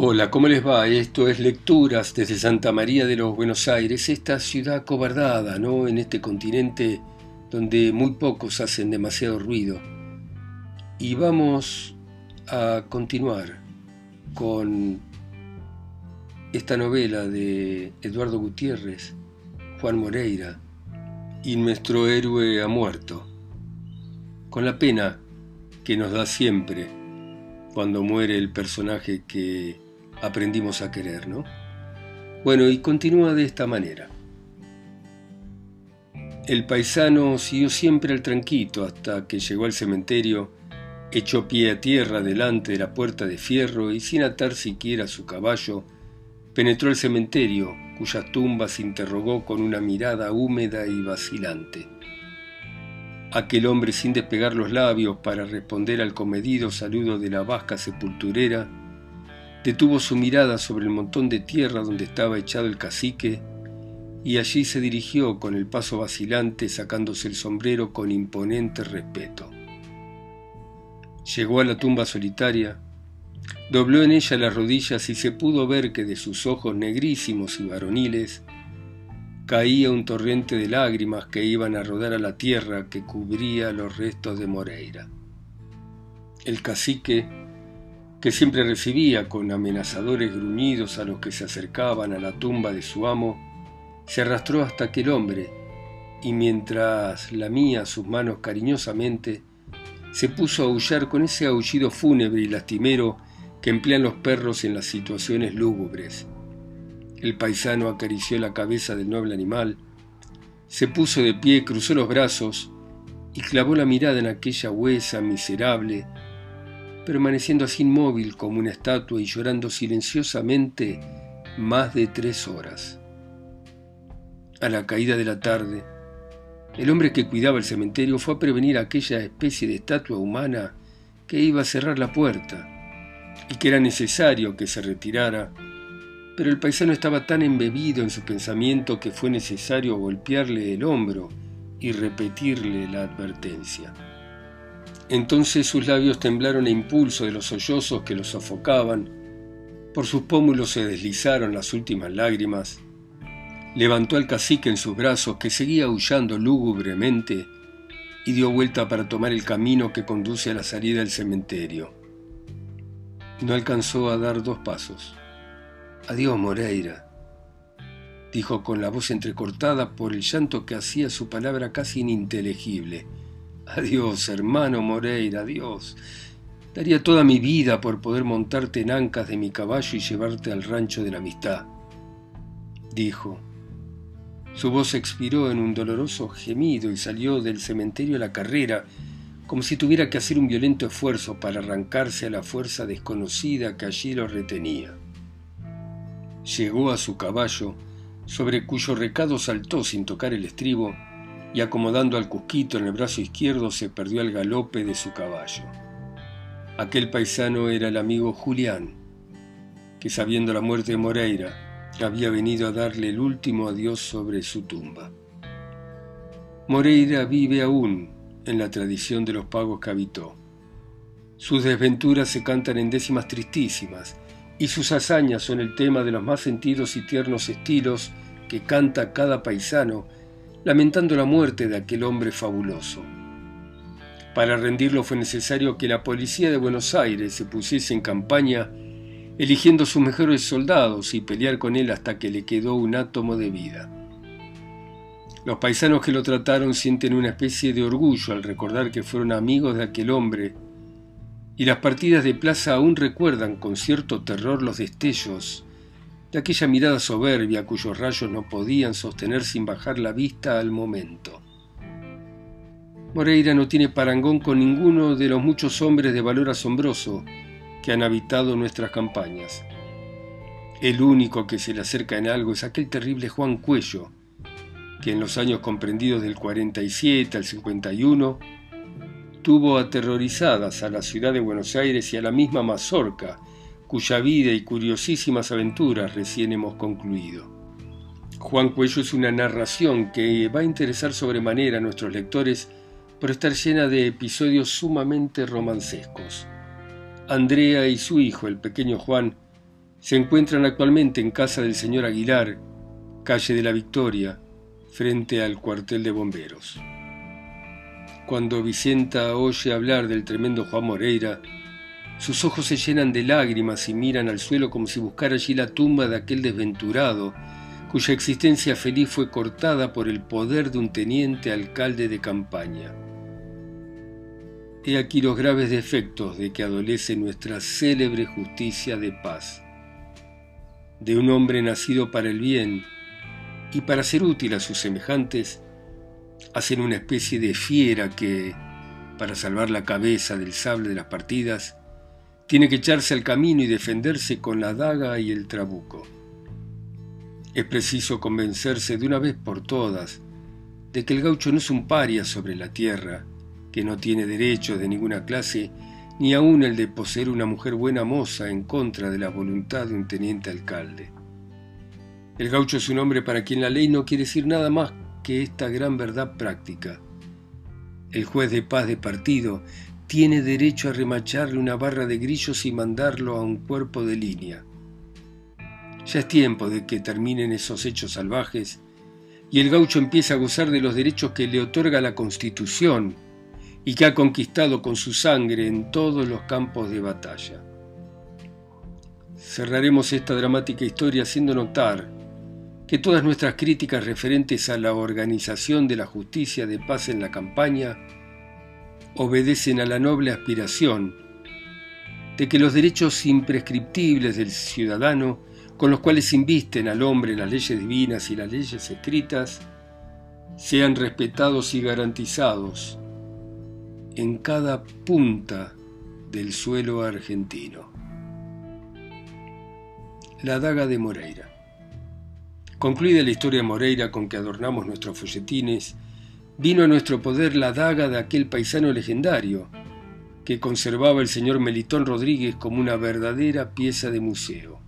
Hola, ¿cómo les va? Esto es Lecturas desde Santa María de los Buenos Aires, esta ciudad cobardada, ¿no? En este continente donde muy pocos hacen demasiado ruido. Y vamos a continuar con esta novela de Eduardo Gutiérrez, Juan Moreira, y nuestro héroe ha muerto, con la pena que nos da siempre cuando muere el personaje que aprendimos a querer, ¿no? Bueno, y continúa de esta manera. El paisano siguió siempre al tranquito hasta que llegó al cementerio, echó pie a tierra delante de la puerta de fierro y sin atar siquiera su caballo, penetró el cementerio, cuyas tumbas interrogó con una mirada húmeda y vacilante. Aquel hombre sin despegar los labios para responder al comedido saludo de la vasca sepulturera, detuvo su mirada sobre el montón de tierra donde estaba echado el cacique y allí se dirigió con el paso vacilante sacándose el sombrero con imponente respeto. Llegó a la tumba solitaria, dobló en ella las rodillas y se pudo ver que de sus ojos negrísimos y varoniles caía un torrente de lágrimas que iban a rodar a la tierra que cubría los restos de Moreira. El cacique, que siempre recibía con amenazadores gruñidos a los que se acercaban a la tumba de su amo, se arrastró hasta aquel hombre y mientras lamía sus manos cariñosamente, se puso a aullar con ese aullido fúnebre y lastimero que emplean los perros en las situaciones lúgubres. El paisano acarició la cabeza del noble animal, se puso de pie, cruzó los brazos y clavó la mirada en aquella huesa miserable, permaneciendo así inmóvil como una estatua y llorando silenciosamente más de tres horas. A la caída de la tarde, el hombre que cuidaba el cementerio fue a prevenir aquella especie de estatua humana que iba a cerrar la puerta y que era necesario que se retirara pero el paisano estaba tan embebido en su pensamiento que fue necesario golpearle el hombro y repetirle la advertencia. Entonces sus labios temblaron a impulso de los sollozos que los sofocaban, por sus pómulos se deslizaron las últimas lágrimas, levantó al cacique en sus brazos que seguía aullando lúgubremente y dio vuelta para tomar el camino que conduce a la salida del cementerio. No alcanzó a dar dos pasos. Adiós, Moreira, dijo con la voz entrecortada por el llanto que hacía su palabra casi ininteligible. Adiós, hermano Moreira, adiós. Daría toda mi vida por poder montarte en ancas de mi caballo y llevarte al rancho de la amistad, dijo. Su voz expiró en un doloroso gemido y salió del cementerio a la carrera, como si tuviera que hacer un violento esfuerzo para arrancarse a la fuerza desconocida que allí lo retenía. Llegó a su caballo, sobre cuyo recado saltó sin tocar el estribo, y acomodando al cusquito en el brazo izquierdo se perdió al galope de su caballo. Aquel paisano era el amigo Julián, que sabiendo la muerte de Moreira, había venido a darle el último adiós sobre su tumba. Moreira vive aún en la tradición de los pagos que habitó. Sus desventuras se cantan en décimas tristísimas, y sus hazañas son el tema de los más sentidos y tiernos estilos que canta cada paisano, lamentando la muerte de aquel hombre fabuloso. Para rendirlo fue necesario que la policía de Buenos Aires se pusiese en campaña, eligiendo sus mejores soldados y pelear con él hasta que le quedó un átomo de vida. Los paisanos que lo trataron sienten una especie de orgullo al recordar que fueron amigos de aquel hombre y las partidas de plaza aún recuerdan con cierto terror los destellos de aquella mirada soberbia cuyos rayos no podían sostener sin bajar la vista al momento. Moreira no tiene parangón con ninguno de los muchos hombres de valor asombroso que han habitado nuestras campañas. El único que se le acerca en algo es aquel terrible Juan Cuello, que en los años comprendidos del 47 al 51 tuvo aterrorizadas a la ciudad de Buenos Aires y a la misma Mazorca, cuya vida y curiosísimas aventuras recién hemos concluido. Juan Cuello es una narración que va a interesar sobremanera a nuestros lectores por estar llena de episodios sumamente romancescos. Andrea y su hijo, el pequeño Juan, Se encuentran actualmente en casa del señor Aguilar, calle de la Victoria, frente al cuartel de bomberos. Cuando Vicenta oye hablar del tremendo Juan Moreira, sus ojos se llenan de lágrimas y miran al suelo como si buscara allí la tumba de aquel desventurado, cuya existencia feliz fue cortada por el poder de un teniente alcalde de campaña. He aquí los graves defectos de que adolece nuestra célebre justicia de paz. De un hombre nacido para el bien y para ser útil a sus semejantes, hacen una especie de fiera que, para salvar la cabeza del sable de las partidas, tiene que echarse al camino y defenderse con la daga y el trabuco. Es preciso convencerse de una vez por todas de que el gaucho no es un paria sobre la tierra, que no tiene derecho de ninguna clase, ni aun el de poseer una mujer buena moza en contra de la voluntad de un teniente alcalde. El gaucho es un hombre para quien la ley no quiere decir nada más que esta gran verdad práctica. El juez de paz de partido tiene derecho a remacharle una barra de grillos y mandarlo a un cuerpo de línea. Ya es tiempo de que terminen esos hechos salvajes y el gaucho empiece a gozar de los derechos que le otorga la Constitución y que ha conquistado con su sangre en todos los campos de batalla. Cerraremos esta dramática historia haciendo notar que todas nuestras críticas referentes a la organización de la justicia de paz en la campaña obedecen a la noble aspiración de que los derechos imprescriptibles del ciudadano, con los cuales invisten al hombre las leyes divinas y las leyes escritas, sean respetados y garantizados en cada punta del suelo argentino. La daga de Moreira. Concluida la historia de Moreira con que adornamos nuestros folletines, vino a nuestro poder la daga de aquel paisano legendario, que conservaba el señor Melitón Rodríguez como una verdadera pieza de museo.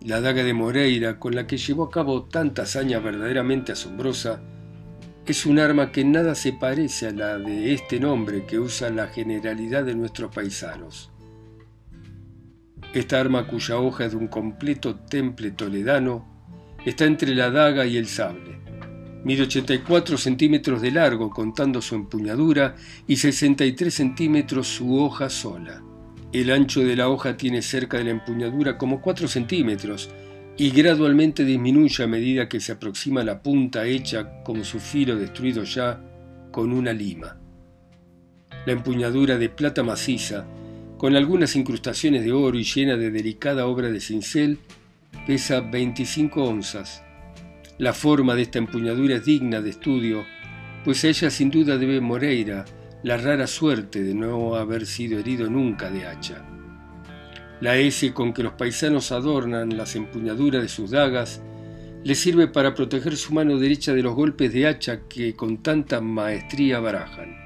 La daga de Moreira, con la que llevó a cabo tanta hazaña verdaderamente asombrosa, es un arma que nada se parece a la de este nombre que usa la generalidad de nuestros paisanos. Esta arma cuya hoja es de un completo temple toledano está entre la daga y el sable. Mide 84 centímetros de largo contando su empuñadura y 63 centímetros su hoja sola. El ancho de la hoja tiene cerca de la empuñadura como 4 centímetros y gradualmente disminuye a medida que se aproxima la punta hecha como su filo destruido ya con una lima. La empuñadura de plata maciza, con algunas incrustaciones de oro y llena de delicada obra de cincel, pesa 25 onzas la forma de esta empuñadura es digna de estudio, pues a ella sin duda debe Moreira la rara suerte de no haber sido herido nunca de hacha. La S con que los paisanos adornan las empuñaduras de sus dagas le sirve para proteger su mano derecha de los golpes de hacha que con tanta maestría barajan.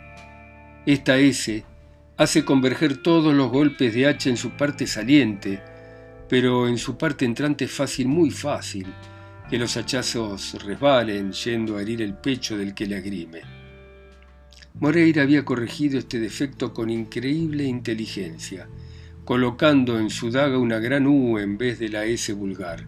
Esta S hace converger todos los golpes de hacha en su parte saliente, pero en su parte entrante fácil, muy fácil, que los hachazos resbalen yendo a herir el pecho del que le agrime. Moreira había corregido este defecto con increíble inteligencia, colocando en su daga una gran U en vez de la S vulgar.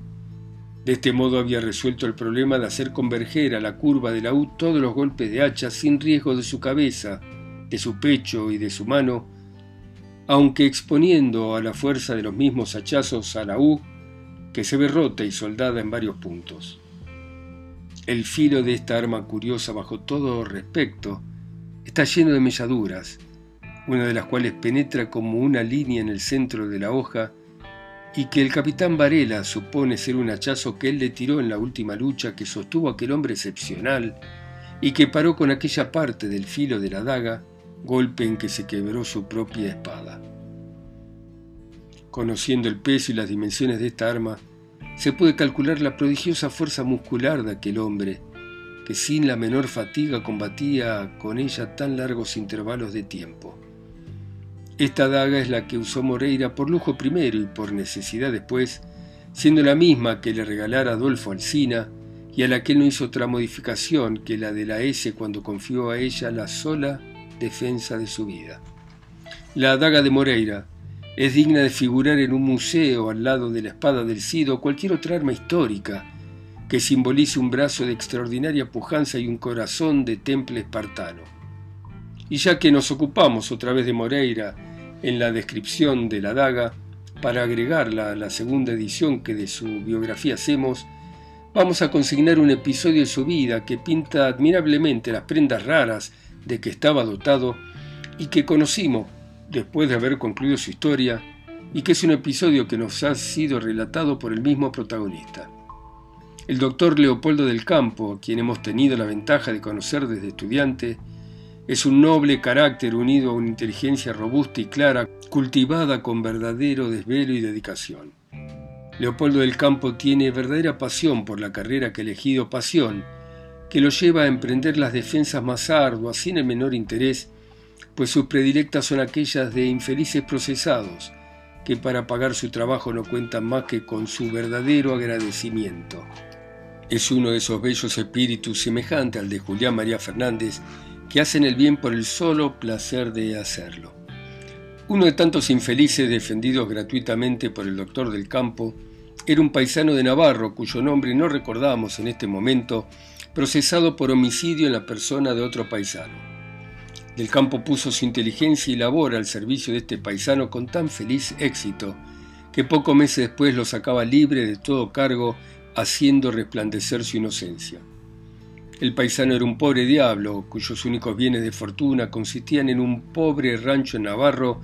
De este modo había resuelto el problema de hacer converger a la curva de la U todos los golpes de hacha sin riesgo de su cabeza, de su pecho y de su mano, aunque exponiendo a la fuerza de los mismos hachazos a la U que se ve rota y soldada en varios puntos. El filo de esta arma curiosa bajo todo respecto está lleno de melladuras, una de las cuales penetra como una línea en el centro de la hoja y que el capitán Varela supone ser un hachazo que él le tiró en la última lucha que sostuvo aquel hombre excepcional y que paró con aquella parte del filo de la daga, golpe en que se quebró su propia espada. Conociendo el peso y las dimensiones de esta arma, se puede calcular la prodigiosa fuerza muscular de aquel hombre, que sin la menor fatiga combatía con ella tan largos intervalos de tiempo. Esta daga es la que usó Moreira por lujo primero y por necesidad después, siendo la misma que le regalara Adolfo Alsina y a la que no hizo otra modificación que la de la S cuando confió a ella la sola defensa de su vida. La daga de Moreira es digna de figurar en un museo al lado de la espada del Cid o cualquier otra arma histórica que simbolice un brazo de extraordinaria pujanza y un corazón de temple espartano. Y ya que nos ocupamos otra vez de Moreira en la descripción de la daga, para agregarla a la segunda edición que de su biografía hacemos, vamos a consignar un episodio de su vida que pinta admirablemente las prendas raras de que estaba dotado y que conocimos después de haber concluido su historia y que es un episodio que nos ha sido relatado por el mismo protagonista. El doctor Leopoldo del Campo, a quien hemos tenido la ventaja de conocer desde estudiante, es un noble carácter unido a una inteligencia robusta y clara, cultivada con verdadero desvelo y dedicación. Leopoldo del Campo tiene verdadera pasión por la carrera que ha elegido pasión, que lo lleva a emprender las defensas más arduas sin el menor interés, pues sus predilectas son aquellas de infelices procesados, que para pagar su trabajo no cuentan más que con su verdadero agradecimiento. Es uno de esos bellos espíritus semejante al de Julián María Fernández que hacen el bien por el solo placer de hacerlo. Uno de tantos infelices defendidos gratuitamente por el doctor del campo era un paisano de Navarro cuyo nombre no recordamos en este momento, procesado por homicidio en la persona de otro paisano. Del campo puso su inteligencia y labor al servicio de este paisano con tan feliz éxito que pocos meses después lo sacaba libre de todo cargo haciendo resplandecer su inocencia. El paisano era un pobre diablo, cuyos únicos bienes de fortuna consistían en un pobre rancho en Navarro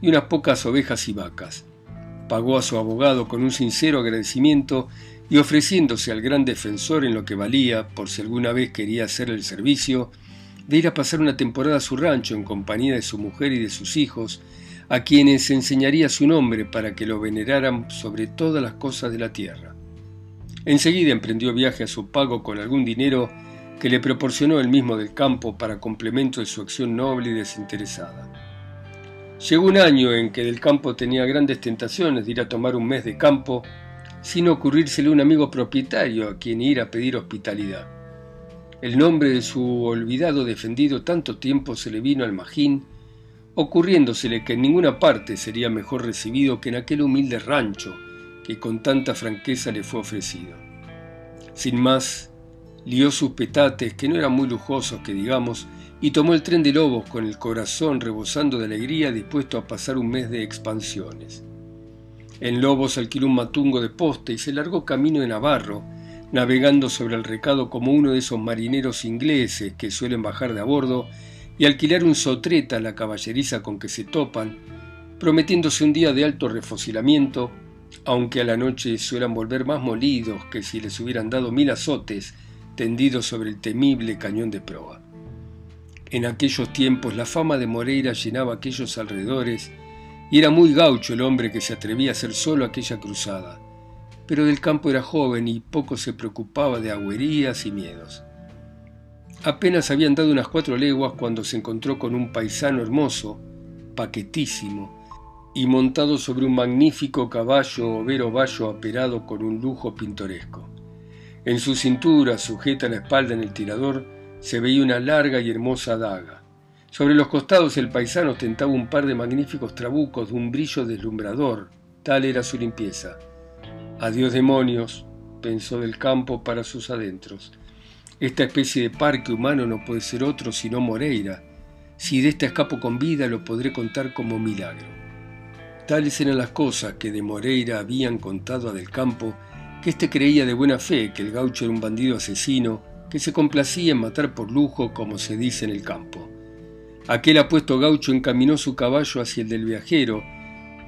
y unas pocas ovejas y vacas. Pagó a su abogado con un sincero agradecimiento y ofreciéndose al gran defensor en lo que valía, por si alguna vez quería hacer el servicio, de ir a pasar una temporada a su rancho en compañía de su mujer y de sus hijos, a quienes enseñaría su nombre para que lo veneraran sobre todas las cosas de la tierra. Enseguida emprendió viaje a su pago con algún dinero que le proporcionó el mismo del campo para complemento de su acción noble y desinteresada. Llegó un año en que del campo tenía grandes tentaciones de ir a tomar un mes de campo sin ocurrírsele un amigo propietario a quien ir a pedir hospitalidad. El nombre de su olvidado defendido tanto tiempo se le vino al magín, ocurriéndosele que en ninguna parte sería mejor recibido que en aquel humilde rancho que con tanta franqueza le fue ofrecido. Sin más, lió sus petates, que no eran muy lujosos, que digamos, y tomó el tren de Lobos con el corazón rebosando de alegría, dispuesto a pasar un mes de expansiones. En Lobos alquiló un matungo de poste y se largó camino de Navarro, navegando sobre el recado como uno de esos marineros ingleses que suelen bajar de a bordo y alquilar un sotreta a la caballeriza con que se topan, prometiéndose un día de alto refosilamiento aunque a la noche suelan volver más molidos que si les hubieran dado mil azotes tendidos sobre el temible cañón de proa. En aquellos tiempos la fama de Moreira llenaba aquellos alrededores y era muy gaucho el hombre que se atrevía a hacer solo aquella cruzada. Pero del campo era joven y poco se preocupaba de agüerías y miedos. Apenas habían dado unas cuatro leguas cuando se encontró con un paisano hermoso, paquetísimo, y montado sobre un magnífico caballo overo vallo aperado con un lujo pintoresco. En su cintura, sujeta a la espalda en el tirador, se veía una larga y hermosa daga. Sobre los costados el paisano ostentaba un par de magníficos trabucos de un brillo deslumbrador, tal era su limpieza. Adiós demonios, pensó del campo para sus adentros. Esta especie de parque humano no puede ser otro sino Moreira. Si de esta escapo con vida lo podré contar como milagro. Tales eran las cosas que de Moreira habían contado a Del Campo, que éste creía de buena fe que el gaucho era un bandido asesino que se complacía en matar por lujo, como se dice en el campo. Aquel apuesto gaucho encaminó su caballo hacia el del viajero,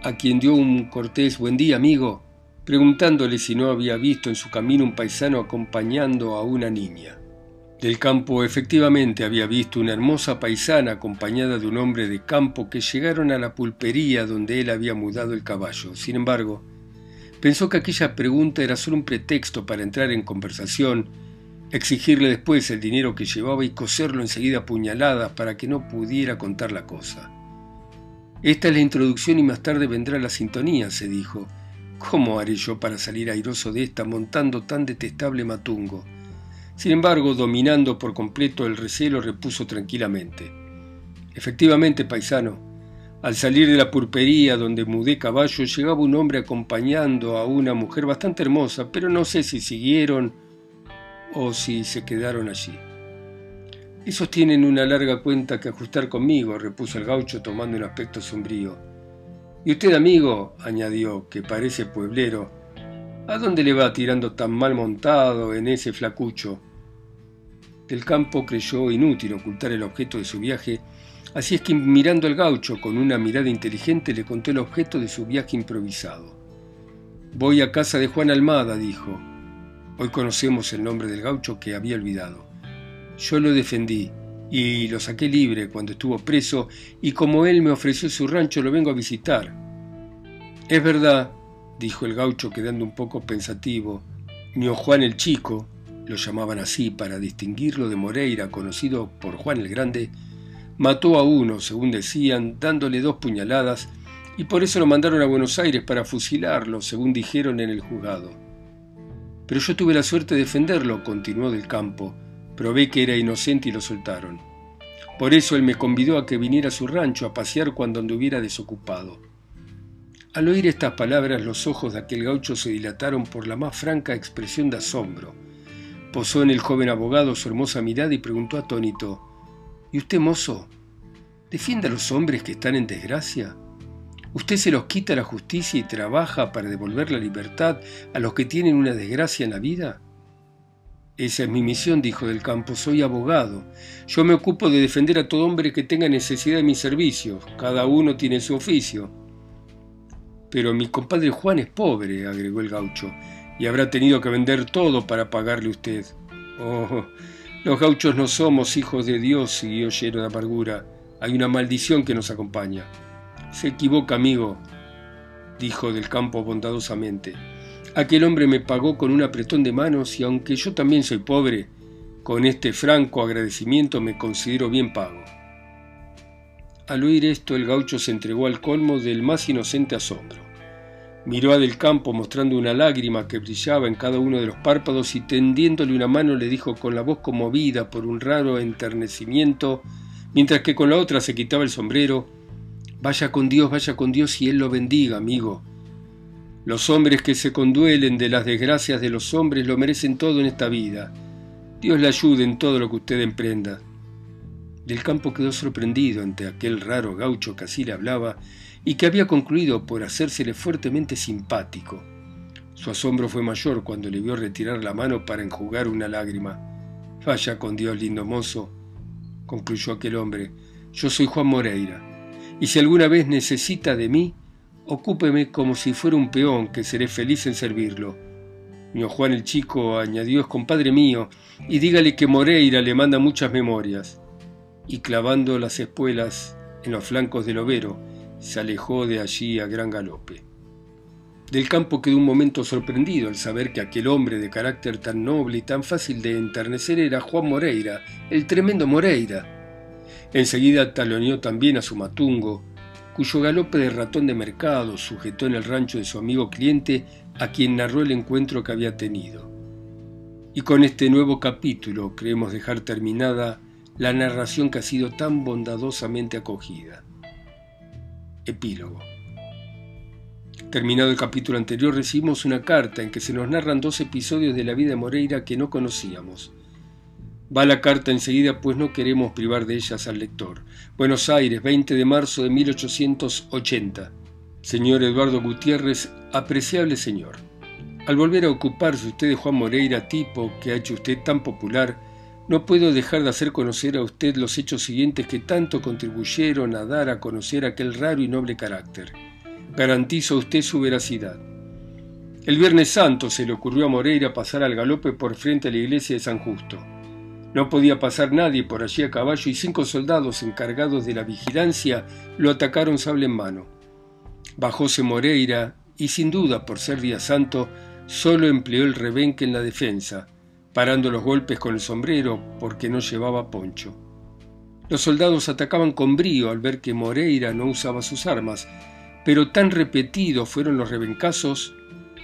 a quien dio un cortés buen día, amigo, preguntándole si no había visto en su camino un paisano acompañando a una niña. Del campo efectivamente había visto una hermosa paisana acompañada de un hombre de campo que llegaron a la pulpería donde él había mudado el caballo. Sin embargo, pensó que aquella pregunta era solo un pretexto para entrar en conversación, exigirle después el dinero que llevaba y coserlo enseguida a puñaladas para que no pudiera contar la cosa. Esta es la introducción y más tarde vendrá la sintonía, se dijo. ¿Cómo haré yo para salir airoso de esta montando tan detestable matungo? Sin embargo, dominando por completo el recelo, repuso tranquilamente. Efectivamente, paisano, Al salir de la pulpería donde mudé caballo, llegaba un hombre acompañando a una mujer bastante hermosa, pero no sé si siguieron o si se quedaron allí. Esos tienen una larga cuenta que ajustar conmigo, repuso el gaucho tomando un aspecto sombrío. Y usted, amigo, añadió, que parece pueblero, ¿a dónde le va tirando tan mal montado en ese flacucho? Del campo creyó inútil ocultar el objeto de su viaje, así es que mirando al gaucho con una mirada inteligente le contó el objeto de su viaje improvisado. Voy a casa de Juan Almada, dijo. Hoy conocemos el nombre del gaucho que había olvidado. Yo lo defendí y lo saqué libre cuando estuvo preso y como él me ofreció su rancho lo vengo a visitar. Es verdad, dijo el gaucho quedando un poco pensativo. Mío Juan el Chico, lo llamaban así para distinguirlo de Moreira, conocido por Juan el Grande, mató a uno, según decían, dándole dos puñaladas, y por eso lo mandaron a Buenos Aires para fusilarlo, según dijeron en el juzgado. Pero yo tuve la suerte de defenderlo, continuó del campo, Probé que era inocente y lo soltaron. Por eso él me convidó a que viniera a su rancho a pasear cuando anduviera desocupado. Al oír estas palabras los ojos de aquel gaucho se dilataron por la más franca expresión de asombro. Posó en el joven abogado su hermosa mirada y preguntó atónito ¿Y usted, mozo, defiende a los hombres que están en desgracia? ¿Usted se los quita la justicia y trabaja para devolver la libertad a los que tienen una desgracia en la vida? Esa es mi misión, dijo del campo, soy abogado. Yo me ocupo de defender a todo hombre que tenga necesidad de mis servicios. Cada uno tiene su oficio. Pero mi compadre Juan es pobre, agregó el gaucho, y habrá tenido que vender todo para pagarle usted. Oh, los gauchos no somos hijos de Dios, siguió lleno de amargura. Hay una maldición que nos acompaña. Se equivoca, amigo, dijo del campo bondadosamente. Aquel hombre me pagó con un apretón de manos y aunque yo también soy pobre, con este franco agradecimiento me considero bien pago. Al oír esto el gaucho se entregó al colmo del más inocente asombro. Miró a Del Campo mostrando una lágrima que brillaba en cada uno de los párpados y tendiéndole una mano le dijo con la voz conmovida por un raro enternecimiento, mientras que con la otra se quitaba el sombrero, Vaya con Dios, vaya con Dios y Él lo bendiga, amigo. Los hombres que se conduelen de las desgracias de los hombres lo merecen todo en esta vida. Dios le ayude en todo lo que usted emprenda. Del campo quedó sorprendido ante aquel raro gaucho que así le hablaba y que había concluido por hacérsele fuertemente simpático. Su asombro fue mayor cuando le vio retirar la mano para enjugar una lágrima. Vaya con Dios, lindo mozo, concluyó aquel hombre. Yo soy Juan Moreira, y si alguna vez necesita de mí, Ocúpeme como si fuera un peón, que seré feliz en servirlo. Mío Juan el Chico añadió es compadre mío, y dígale que Moreira le manda muchas memorias. Y clavando las espuelas en los flancos del overo, se alejó de allí a gran galope. Del campo quedó un momento sorprendido al saber que aquel hombre de carácter tan noble y tan fácil de enternecer era Juan Moreira, el tremendo Moreira. Enseguida taloneó también a su matungo, cuyo galope de ratón de mercado sujetó en el rancho de su amigo cliente a quien narró el encuentro que había tenido. Y con este nuevo capítulo creemos dejar terminada la narración que ha sido tan bondadosamente acogida. Epílogo. Terminado el capítulo anterior recibimos una carta en que se nos narran dos episodios de la vida de Moreira que no conocíamos Va la carta enseguida, pues no queremos privar de ellas al lector. Buenos Aires, 20 de marzo de 1880. Señor Eduardo Gutiérrez, apreciable señor. Al volver a ocuparse usted de Juan Moreira, tipo que ha hecho usted tan popular, no puedo dejar de hacer conocer a usted los hechos siguientes que tanto contribuyeron a dar a conocer aquel raro y noble carácter. Garantizo a usted su veracidad. El Viernes Santo se le ocurrió a Moreira pasar al galope por frente a la iglesia de San Justo. No podía pasar nadie por allí a caballo y cinco soldados encargados de la vigilancia lo atacaron sable en mano. Bajóse Moreira y sin duda por ser día santo solo empleó el rebenque en la defensa, parando los golpes con el sombrero porque no llevaba poncho. Los soldados atacaban con brío al ver que Moreira no usaba sus armas, pero tan repetidos fueron los rebencazos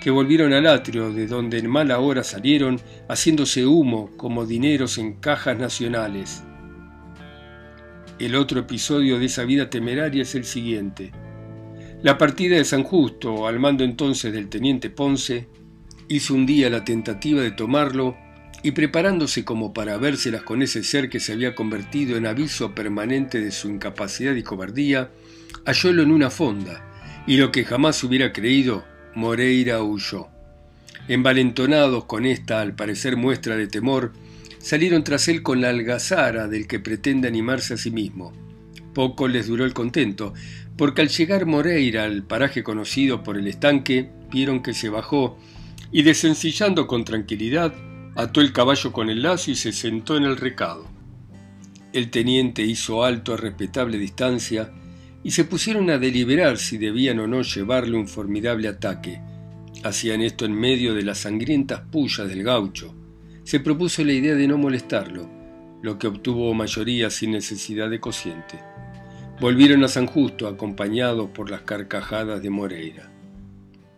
que volvieron al atrio, de donde en mala hora salieron, haciéndose humo como dineros en cajas nacionales. El otro episodio de esa vida temeraria es el siguiente. La partida de San Justo, al mando entonces del teniente Ponce, hizo un día la tentativa de tomarlo y preparándose como para vérselas con ese ser que se había convertido en aviso permanente de su incapacidad y cobardía, hallólo en una fonda, y lo que jamás hubiera creído, Moreira huyó. Envalentonados con esta, al parecer, muestra de temor, salieron tras él con la algazara del que pretende animarse a sí mismo. Poco les duró el contento, porque al llegar Moreira al paraje conocido por el estanque, vieron que se bajó y desencillando con tranquilidad, ató el caballo con el lazo y se sentó en el recado. El teniente hizo alto a respetable distancia y se pusieron a deliberar si debían o no llevarle un formidable ataque. Hacían esto en medio de las sangrientas pullas del gaucho. Se propuso la idea de no molestarlo, lo que obtuvo mayoría sin necesidad de cociente. Volvieron a San Justo acompañados por las carcajadas de Moreira.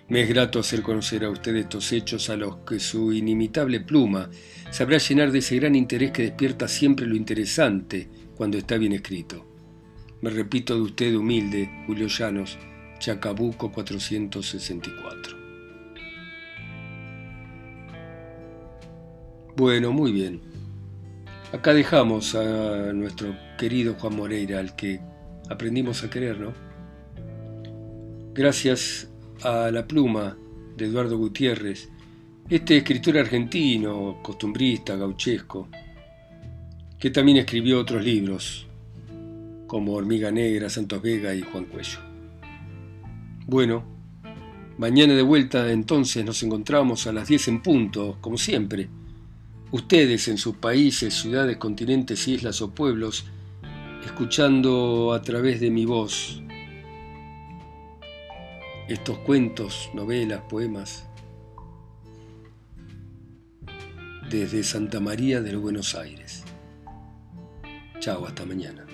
Me es grato hacer conocer a usted estos hechos a los que su inimitable pluma sabrá llenar de ese gran interés que despierta siempre lo interesante cuando está bien escrito. Me repito de usted humilde, Julio Llanos, Chacabuco 464. Bueno, muy bien. Acá dejamos a nuestro querido Juan Moreira, al que aprendimos a querer, ¿no? Gracias a la pluma de Eduardo Gutiérrez, este escritor argentino, costumbrista, gauchesco, que también escribió otros libros, como Hormiga Negra, Santos Vega y Juan Cuello. Bueno, mañana de vuelta entonces nos encontramos a las 10 en punto, como siempre. Ustedes en sus países, ciudades, continentes, islas o pueblos, escuchando a través de mi voz estos cuentos, novelas, poemas, desde Santa María de los Buenos Aires. Chao, hasta mañana.